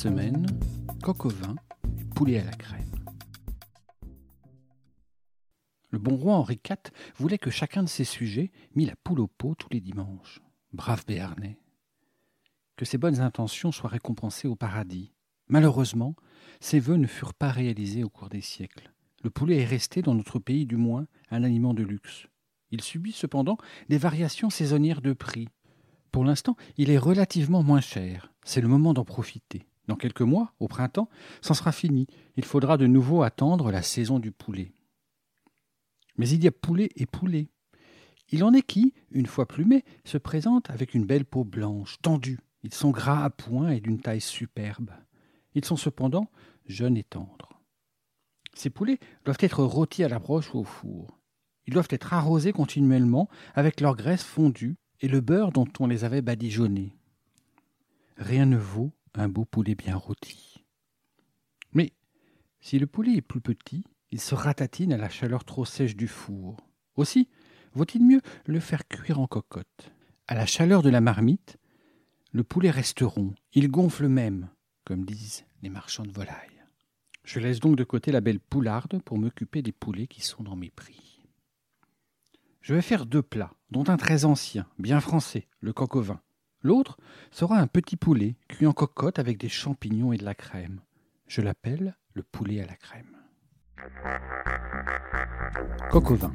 Semaine, coq au vin et poulet à la crème. Le bon roi Henri IV voulait que chacun de ses sujets mît la poule au pot tous les dimanches. Brave Béarnais. Que ses bonnes intentions soient récompensées au paradis. Malheureusement, ces vœux ne furent pas réalisés au cours des siècles. Le poulet est resté, dans notre pays du moins, un aliment de luxe. Il subit cependant des variations saisonnières de prix. Pour l'instant, il est relativement moins cher. C'est le moment d'en profiter. Dans quelques mois, au printemps, c'en sera fini. Il faudra de nouveau attendre la saison du poulet. Mais il y a poulet et poulet. Il en est qui, une fois plumés, se présentent avec une belle peau blanche, tendue. Ils sont gras à point et d'une taille superbe. Ils sont cependant jeunes et tendres. Ces poulets doivent être rôtis à la broche ou au four. Ils doivent être arrosés continuellement avec leur graisse fondue et le beurre dont on les avait badigeonnés. Rien ne vaut un beau poulet bien rôti. Mais si le poulet est plus petit, il se ratatine à la chaleur trop sèche du four. Aussi, vaut-il mieux le faire cuire en cocotte. À la chaleur de la marmite, le poulet reste rond, il gonfle même, comme disent les marchands de volailles. Je laisse donc de côté la belle poularde pour m'occuper des poulets qui sont dans mes prix. Je vais faire deux plats, dont un très ancien, bien français, le coq au vin. L'autre sera un petit poulet cuit en cocotte avec des champignons et de la crème. Je l'appelle le poulet à la crème. Coq au vin.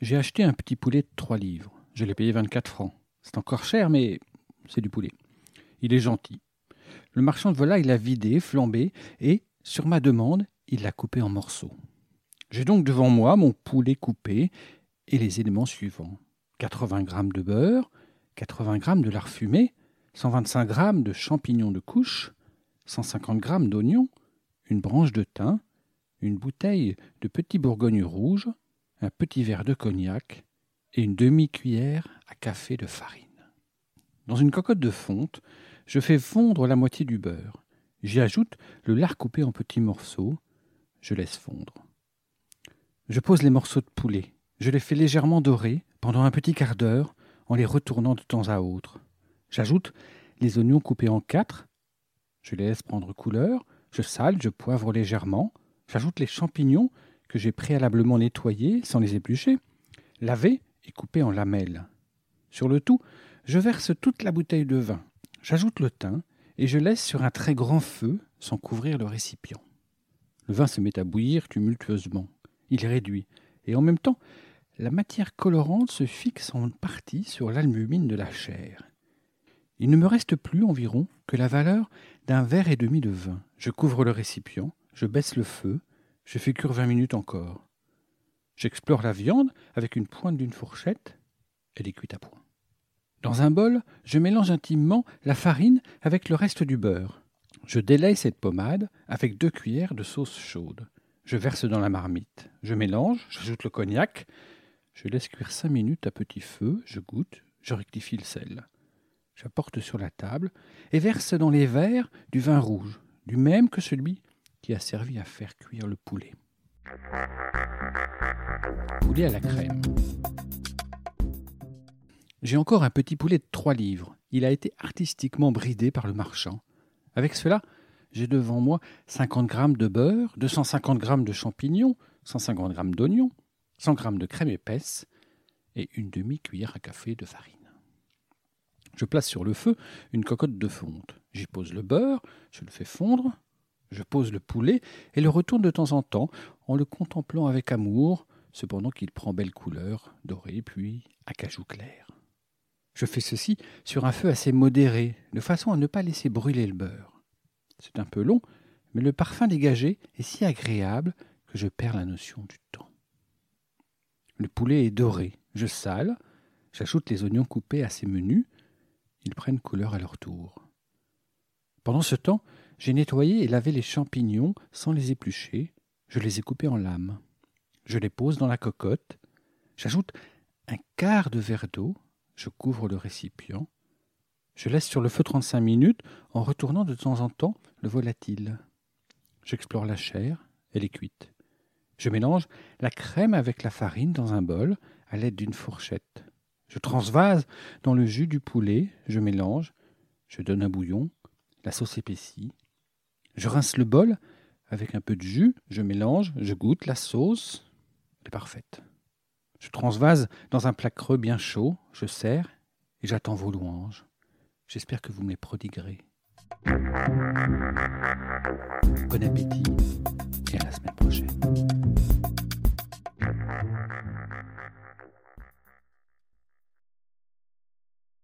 J'ai acheté un petit poulet de 3 livres. Je l'ai payé 24 francs. C'est encore cher, mais c'est du poulet. Il est gentil. Le marchand de volaille l'a vidé, flambé, et, sur ma demande, il l'a coupé en morceaux. J'ai donc devant moi mon poulet coupé et les éléments suivants 80 g de beurre, 80 g de lard fumé, 125 g de champignons de couche, 150 g d'oignons, une branche de thym, une bouteille de petit bourgogne rouge, un petit verre de cognac et une demi-cuillère à café de farine. Dans une cocotte de fonte, je fais fondre la moitié du beurre. J'y ajoute le lard coupé en petits morceaux. Je laisse fondre. Je pose les morceaux de poulet. Je les fais légèrement dorer pendant un petit quart d'heure en les retournant de temps à autre. J'ajoute les oignons coupés en quatre. Je les laisse prendre couleur. Je sale, je poivre légèrement. J'ajoute les champignons que j'ai préalablement nettoyés sans les éplucher, lavés et coupés en lamelles. Sur le tout, je verse toute la bouteille de vin. J'ajoute le thym et je laisse sur un très grand feu sans couvrir le récipient. Le vin se met à bouillir tumultueusement. Il réduit, et en même temps, la matière colorante se fixe en partie sur l'albumine de la chair. Il ne me reste plus environ que la valeur d'un verre et demi de vin. Je couvre le récipient, je baisse le feu, je fais cuire vingt minutes encore. J'explore la viande avec une pointe d'une fourchette, elle est cuite à point. Dans un bol, je mélange intimement la farine avec le reste du beurre. Je délaye cette pommade avec deux cuillères de sauce chaude. Je verse dans la marmite. Je mélange, j'ajoute le cognac. Je laisse cuire cinq minutes à petit feu, je goûte, je rectifie le sel. J'apporte sur la table et verse dans les verres du vin rouge, du même que celui qui a servi à faire cuire le poulet. Poulet à la crème. J'ai encore un petit poulet de trois livres. Il a été artistiquement bridé par le marchand. Avec cela, j'ai devant moi 50 g de beurre, 250 g de champignons, 150 g d'oignons, 100 g de crème épaisse et une demi-cuillère à café de farine. Je place sur le feu une cocotte de fonte. J'y pose le beurre, je le fais fondre, je pose le poulet et le retourne de temps en temps en le contemplant avec amour, cependant qu'il prend belle couleur, doré puis acajou clair. Je fais ceci sur un feu assez modéré, de façon à ne pas laisser brûler le beurre. C'est un peu long, mais le parfum dégagé est si agréable que je perds la notion du temps. Le poulet est doré, je sale, j'ajoute les oignons coupés assez menus, ils prennent couleur à leur tour. Pendant ce temps, j'ai nettoyé et lavé les champignons sans les éplucher, je les ai coupés en lames. Je les pose dans la cocotte, j'ajoute un quart de verre d'eau, je couvre le récipient, je laisse sur le feu 35 minutes en retournant de temps en temps le volatile. J'explore la chair, elle est cuite. Je mélange la crème avec la farine dans un bol à l'aide d'une fourchette. Je transvase dans le jus du poulet, je mélange, je donne un bouillon, la sauce épaissit. Je rince le bol avec un peu de jus, je mélange, je goûte la sauce, elle est parfaite. Je transvase dans un plat creux bien chaud, je sers et j'attends vos louanges. J'espère que vous me les prodiguerez. Bon appétit